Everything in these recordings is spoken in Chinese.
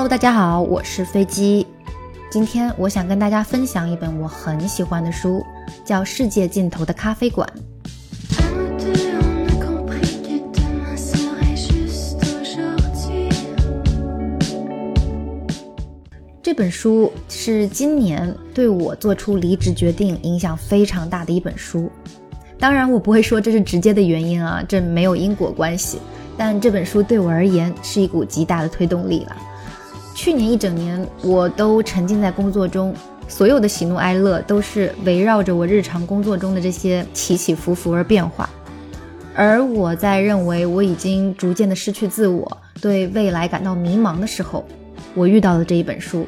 Hello，大家好，我是飞机。今天我想跟大家分享一本我很喜欢的书，叫《世界尽头的咖啡馆》。这本书是今年对我做出离职决定影响非常大的一本书。当然，我不会说这是直接的原因啊，这没有因果关系。但这本书对我而言是一股极大的推动力了。去年一整年，我都沉浸在工作中，所有的喜怒哀乐都是围绕着我日常工作中的这些起起伏伏而变化。而我在认为我已经逐渐的失去自我，对未来感到迷茫的时候，我遇到了这一本书。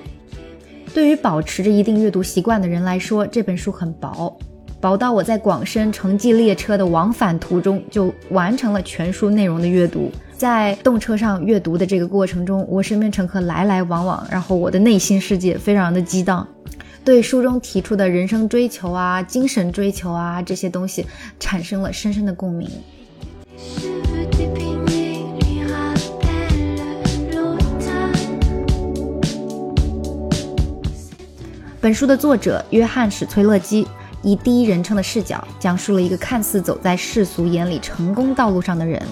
对于保持着一定阅读习惯的人来说，这本书很薄。薄到我在广深城际列车的往返途中就完成了全书内容的阅读。在动车上阅读的这个过程中，我身边乘客来来往往，然后我的内心世界非常的激荡，对书中提出的人生追求啊、精神追求啊这些东西产生了深深的共鸣。本书的作者约翰史崔勒基。以第一人称的视角，讲述了一个看似走在世俗眼里成功道路上的人，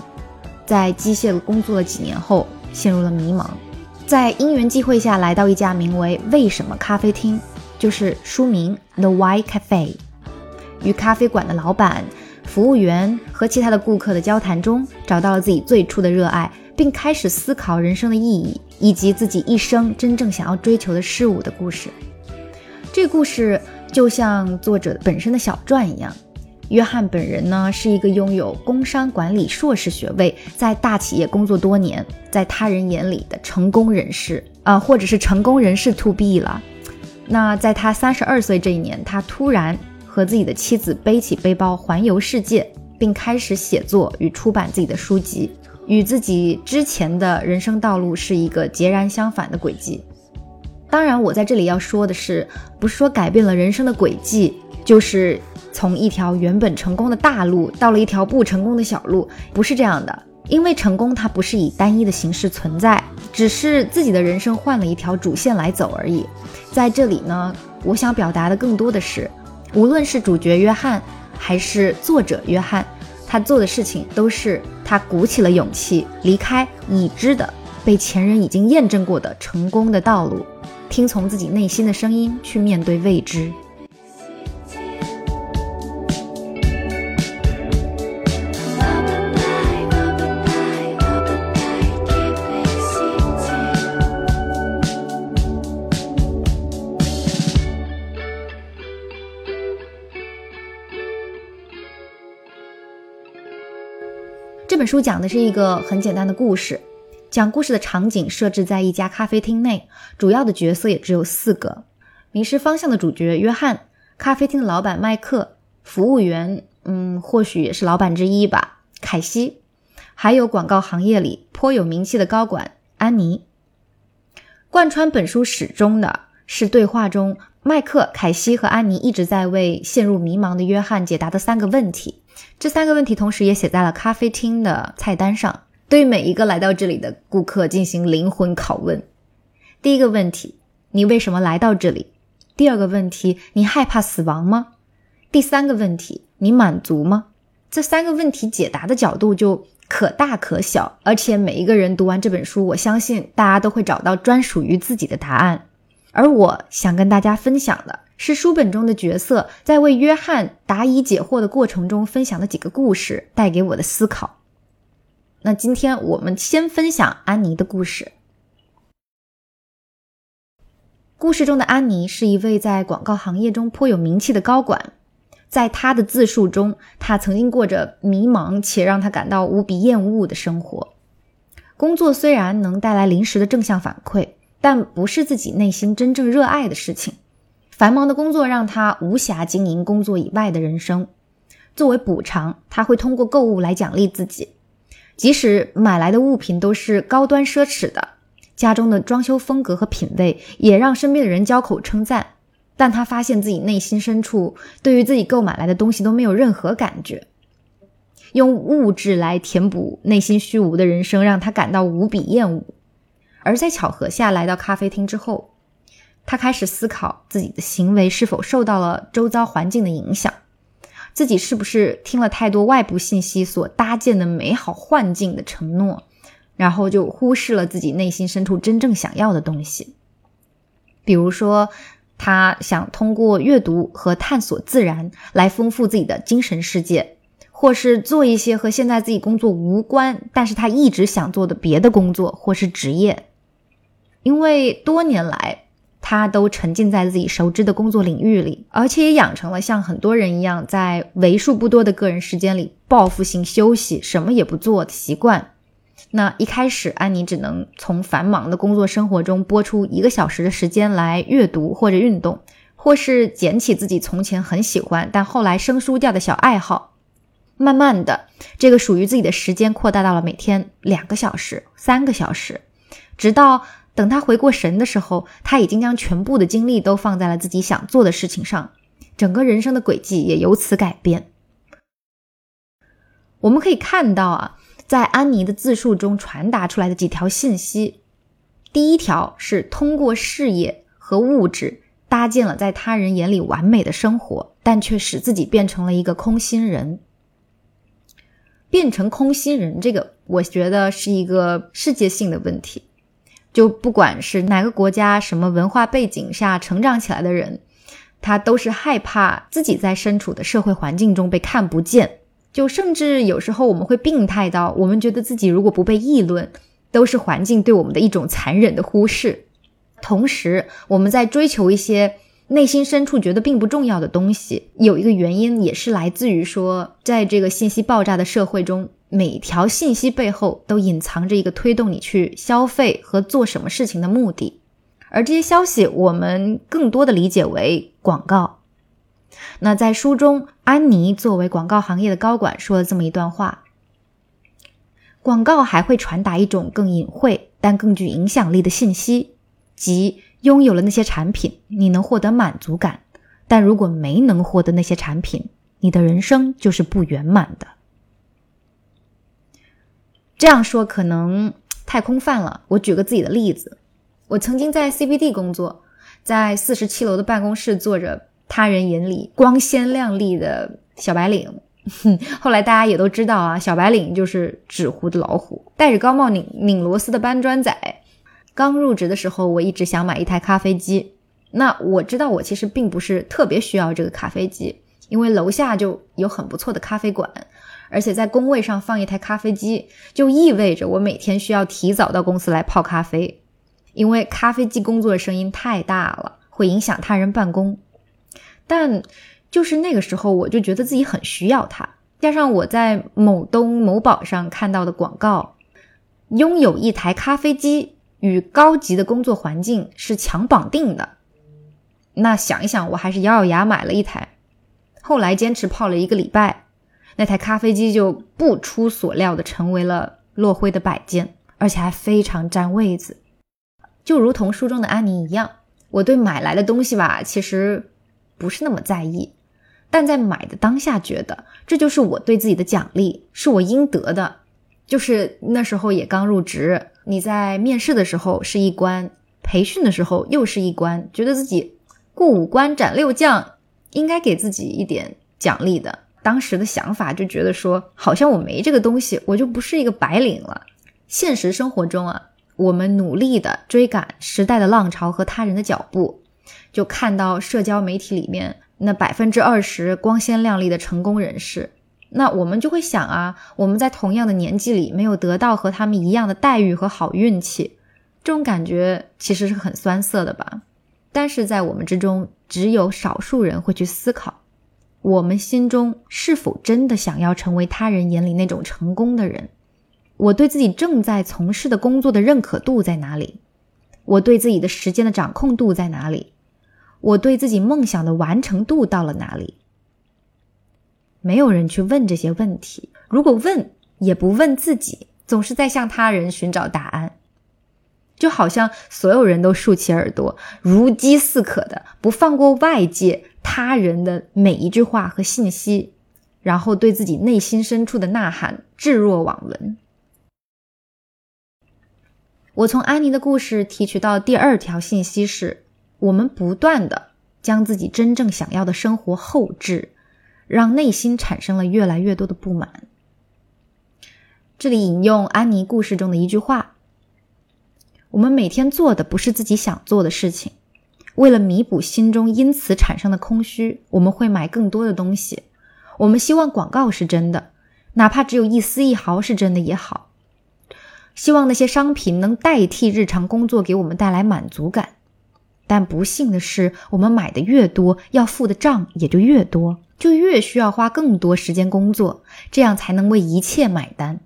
在机械工作了几年后，陷入了迷茫，在因缘际会下来到一家名为“为什么咖啡厅”，就是书名 “The Why Cafe”，与咖啡馆的老板、服务员和其他的顾客的交谈中，找到了自己最初的热爱，并开始思考人生的意义以及自己一生真正想要追求的事物的故事。这故事。就像作者本身的小传一样，约翰本人呢是一个拥有工商管理硕士学位，在大企业工作多年，在他人眼里的成功人士啊，或者是成功人士 to B 了。那在他三十二岁这一年，他突然和自己的妻子背起背包环游世界，并开始写作与出版自己的书籍，与自己之前的人生道路是一个截然相反的轨迹。当然，我在这里要说的是，不是说改变了人生的轨迹，就是从一条原本成功的大路到了一条不成功的小路，不是这样的。因为成功它不是以单一的形式存在，只是自己的人生换了一条主线来走而已。在这里呢，我想表达的更多的是，无论是主角约翰，还是作者约翰，他做的事情都是他鼓起了勇气离开已知的、被前人已经验证过的成功的道路。听从自己内心的声音，去面对未知。本书讲的是一个很简单的故事。讲故事的场景设置在一家咖啡厅内，主要的角色也只有四个：迷失方向的主角约翰，咖啡厅的老板麦克，服务员，嗯，或许也是老板之一吧，凯西，还有广告行业里颇有名气的高管安妮。贯穿本书始终的是对话中，麦克、凯西和安妮一直在为陷入迷茫的约翰解答的三个问题。这三个问题同时也写在了咖啡厅的菜单上。对每一个来到这里的顾客进行灵魂拷问。第一个问题：你为什么来到这里？第二个问题：你害怕死亡吗？第三个问题：你满足吗？这三个问题解答的角度就可大可小，而且每一个人读完这本书，我相信大家都会找到专属于自己的答案。而我想跟大家分享的是书本中的角色在为约翰答疑解惑的过程中分享的几个故事带给我的思考。那今天我们先分享安妮的故事。故事中的安妮是一位在广告行业中颇有名气的高管，在她的自述中，她曾经过着迷茫且让她感到无比厌恶的生活。工作虽然能带来临时的正向反馈，但不是自己内心真正热爱的事情。繁忙的工作让他无暇经营工作以外的人生。作为补偿，他会通过购物来奖励自己。即使买来的物品都是高端奢侈的，家中的装修风格和品味也让身边的人交口称赞，但他发现自己内心深处对于自己购买来的东西都没有任何感觉。用物质来填补内心虚无的人生，让他感到无比厌恶。而在巧合下来到咖啡厅之后，他开始思考自己的行为是否受到了周遭环境的影响，自己是不是听了太多外部信息所搭建的美好幻境的承诺，然后就忽视了自己内心深处真正想要的东西。比如说，他想通过阅读和探索自然来丰富自己的精神世界。或是做一些和现在自己工作无关，但是他一直想做的别的工作或是职业，因为多年来他都沉浸在自己熟知的工作领域里，而且也养成了像很多人一样，在为数不多的个人时间里报复性休息，什么也不做的习惯。那一开始，安妮只能从繁忙的工作生活中拨出一个小时的时间来阅读或者运动，或是捡起自己从前很喜欢但后来生疏掉的小爱好。慢慢的，这个属于自己的时间扩大到了每天两个小时、三个小时，直到等他回过神的时候，他已经将全部的精力都放在了自己想做的事情上，整个人生的轨迹也由此改变。我们可以看到啊，在安妮的自述中传达出来的几条信息，第一条是通过事业和物质搭建了在他人眼里完美的生活，但却使自己变成了一个空心人。变成空心人，这个我觉得是一个世界性的问题。就不管是哪个国家、什么文化背景下成长起来的人，他都是害怕自己在身处的社会环境中被看不见。就甚至有时候我们会病态到，我们觉得自己如果不被议论，都是环境对我们的一种残忍的忽视。同时，我们在追求一些。内心深处觉得并不重要的东西，有一个原因也是来自于说，在这个信息爆炸的社会中，每条信息背后都隐藏着一个推动你去消费和做什么事情的目的，而这些消息我们更多的理解为广告。那在书中，安妮作为广告行业的高管说了这么一段话：广告还会传达一种更隐晦但更具影响力的信息，即。拥有了那些产品，你能获得满足感；但如果没能获得那些产品，你的人生就是不圆满的。这样说可能太空泛了。我举个自己的例子：我曾经在 CBD 工作，在四十七楼的办公室坐着他人眼里光鲜亮丽的小白领。后来大家也都知道啊，小白领就是纸糊的老虎，戴着高帽拧拧螺丝的搬砖仔。刚入职的时候，我一直想买一台咖啡机。那我知道我其实并不是特别需要这个咖啡机，因为楼下就有很不错的咖啡馆，而且在工位上放一台咖啡机，就意味着我每天需要提早到公司来泡咖啡，因为咖啡机工作的声音太大了，会影响他人办公。但就是那个时候，我就觉得自己很需要它，加上我在某东某宝上看到的广告，拥有一台咖啡机。与高级的工作环境是强绑定的，那想一想，我还是咬咬牙买了一台。后来坚持泡了一个礼拜，那台咖啡机就不出所料的成为了落灰的摆件，而且还非常占位子。就如同书中的安妮一样，我对买来的东西吧，其实不是那么在意，但在买的当下，觉得这就是我对自己的奖励，是我应得的。就是那时候也刚入职。你在面试的时候是一关，培训的时候又是一关，觉得自己过五关斩六将，应该给自己一点奖励的。当时的想法就觉得说，好像我没这个东西，我就不是一个白领了。现实生活中啊，我们努力的追赶时代的浪潮和他人的脚步，就看到社交媒体里面那百分之二十光鲜亮丽的成功人士。那我们就会想啊，我们在同样的年纪里没有得到和他们一样的待遇和好运气，这种感觉其实是很酸涩的吧。但是在我们之中，只有少数人会去思考，我们心中是否真的想要成为他人眼里那种成功的人？我对自己正在从事的工作的认可度在哪里？我对自己的时间的掌控度在哪里？我对自己梦想的完成度到了哪里？没有人去问这些问题，如果问，也不问自己，总是在向他人寻找答案，就好像所有人都竖起耳朵，如饥似渴的，不放过外界他人的每一句话和信息，然后对自己内心深处的呐喊置若罔闻。我从安妮的故事提取到第二条信息是：我们不断的将自己真正想要的生活后置，让内心产生了越来越多的不满。这里引用安妮故事中的一句话：“我们每天做的不是自己想做的事情，为了弥补心中因此产生的空虚，我们会买更多的东西。我们希望广告是真的，哪怕只有一丝一毫是真的也好。”希望那些商品能代替日常工作，给我们带来满足感。但不幸的是，我们买的越多，要付的账也就越多，就越需要花更多时间工作，这样才能为一切买单。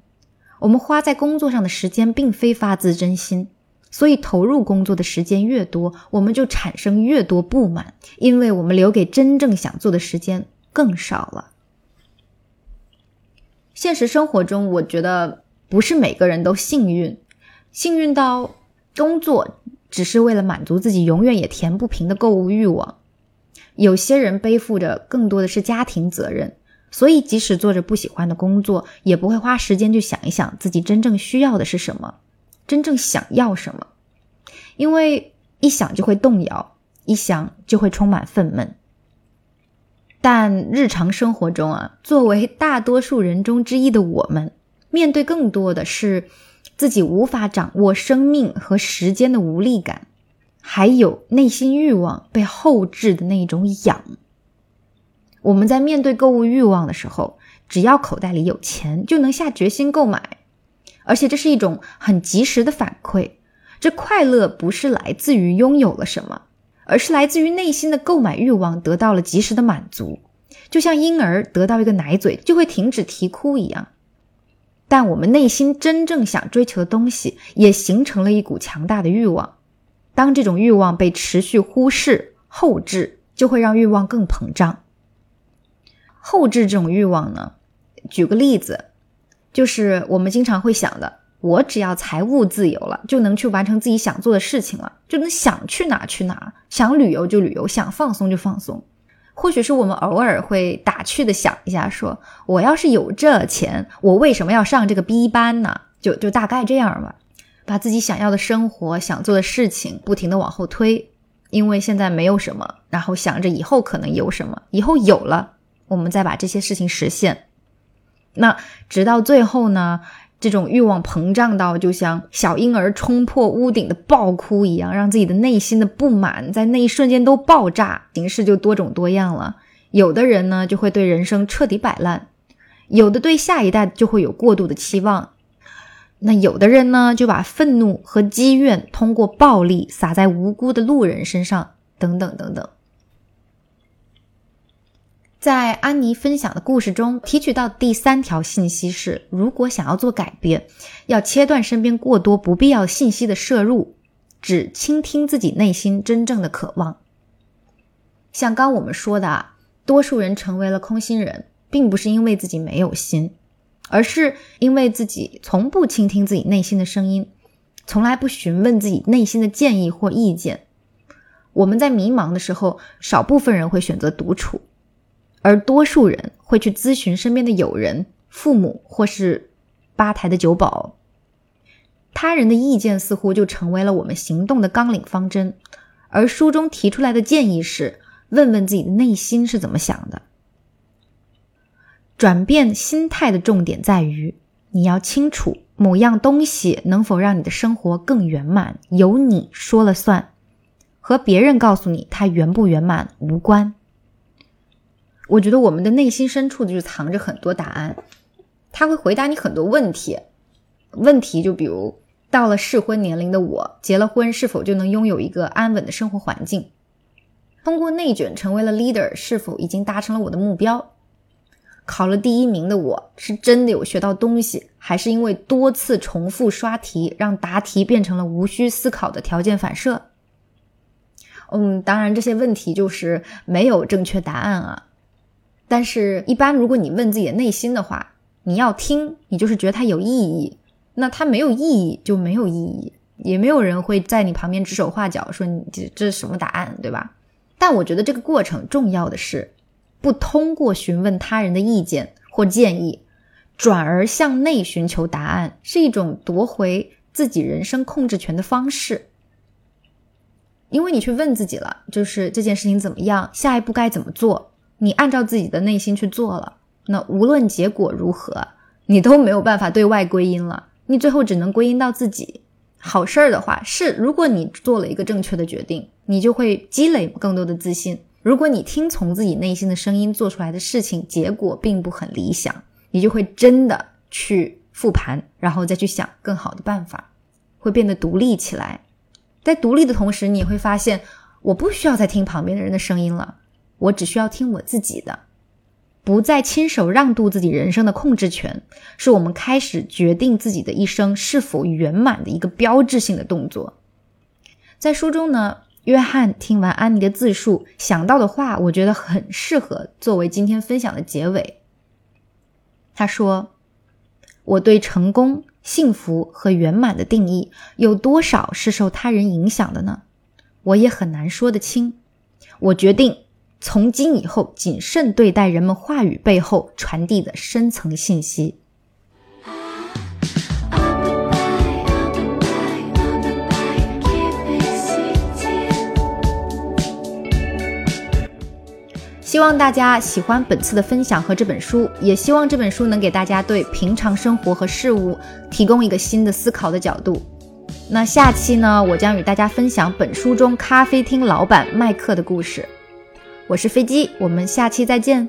我们花在工作上的时间并非发自真心，所以投入工作的时间越多，我们就产生越多不满，因为我们留给真正想做的时间更少了。现实生活中，我觉得。不是每个人都幸运，幸运到工作只是为了满足自己永远也填不平的购物欲望。有些人背负着更多的是家庭责任，所以即使做着不喜欢的工作，也不会花时间去想一想自己真正需要的是什么，真正想要什么，因为一想就会动摇，一想就会充满愤懑。但日常生活中啊，作为大多数人中之一的我们。面对更多的是自己无法掌握生命和时间的无力感，还有内心欲望被后置的那种痒。我们在面对购物欲望的时候，只要口袋里有钱，就能下决心购买，而且这是一种很及时的反馈。这快乐不是来自于拥有了什么，而是来自于内心的购买欲望得到了及时的满足，就像婴儿得到一个奶嘴就会停止啼哭一样。但我们内心真正想追求的东西，也形成了一股强大的欲望。当这种欲望被持续忽视、后置，就会让欲望更膨胀。后置这种欲望呢？举个例子，就是我们经常会想的：我只要财务自由了，就能去完成自己想做的事情了，就能想去哪去哪，想旅游就旅游，想放松就放松。或许是我们偶尔会打趣的想一下，说我要是有这钱，我为什么要上这个 B 班呢？就就大概这样吧，把自己想要的生活、想做的事情不停的往后推，因为现在没有什么，然后想着以后可能有什么，以后有了，我们再把这些事情实现。那直到最后呢？这种欲望膨胀到就像小婴儿冲破屋顶的爆哭一样，让自己的内心的不满在那一瞬间都爆炸，形式就多种多样了。有的人呢就会对人生彻底摆烂，有的对下一代就会有过度的期望，那有的人呢就把愤怒和积怨通过暴力撒在无辜的路人身上，等等等等。在安妮分享的故事中，提取到第三条信息是：如果想要做改变，要切断身边过多不必要信息的摄入，只倾听自己内心真正的渴望。像刚我们说的啊，多数人成为了空心人，并不是因为自己没有心，而是因为自己从不倾听自己内心的声音，从来不询问自己内心的建议或意见。我们在迷茫的时候，少部分人会选择独处。而多数人会去咨询身边的友人、父母或是吧台的酒保，他人的意见似乎就成为了我们行动的纲领方针。而书中提出来的建议是：问问自己的内心是怎么想的。转变心态的重点在于，你要清楚某样东西能否让你的生活更圆满，由你说了算，和别人告诉你它圆不圆满无关。我觉得我们的内心深处就藏着很多答案，他会回答你很多问题。问题就比如，到了适婚年龄的我，结了婚是否就能拥有一个安稳的生活环境？通过内卷成为了 leader，是否已经达成了我的目标？考了第一名的我是真的有学到东西，还是因为多次重复刷题，让答题变成了无需思考的条件反射？嗯，当然这些问题就是没有正确答案啊。但是，一般如果你问自己的内心的话，你要听，你就是觉得它有意义。那它没有意义就没有意义，也没有人会在你旁边指手画脚说你这这是什么答案，对吧？但我觉得这个过程重要的是，不通过询问他人的意见或建议，转而向内寻求答案，是一种夺回自己人生控制权的方式。因为你去问自己了，就是这件事情怎么样，下一步该怎么做，你按照自己的内心去做了，那无论结果如何，你都没有办法对外归因了，你最后只能归因到自己。好事儿的话是，如果你做了一个正确的决定，你就会积累更多的自信。如果你听从自己内心的声音做出来的事情，结果并不很理想，你就会真的去复盘，然后再去想更好的办法，会变得独立起来。在独立的同时，你也会发现，我不需要再听旁边的人的声音了，我只需要听我自己的，不再亲手让渡自己人生的控制权，是我们开始决定自己的一生是否圆满的一个标志性的动作。在书中呢。约翰听完安妮的自述，想到的话，我觉得很适合作为今天分享的结尾。他说：“我对成功、幸福和圆满的定义，有多少是受他人影响的呢？我也很难说得清。我决定从今以后谨慎对待人们话语背后传递的深层信息。”希望大家喜欢本次的分享和这本书，也希望这本书能给大家对平常生活和事物提供一个新的思考的角度。那下期呢，我将与大家分享本书中咖啡厅老板麦克的故事。我是飞机，我们下期再见。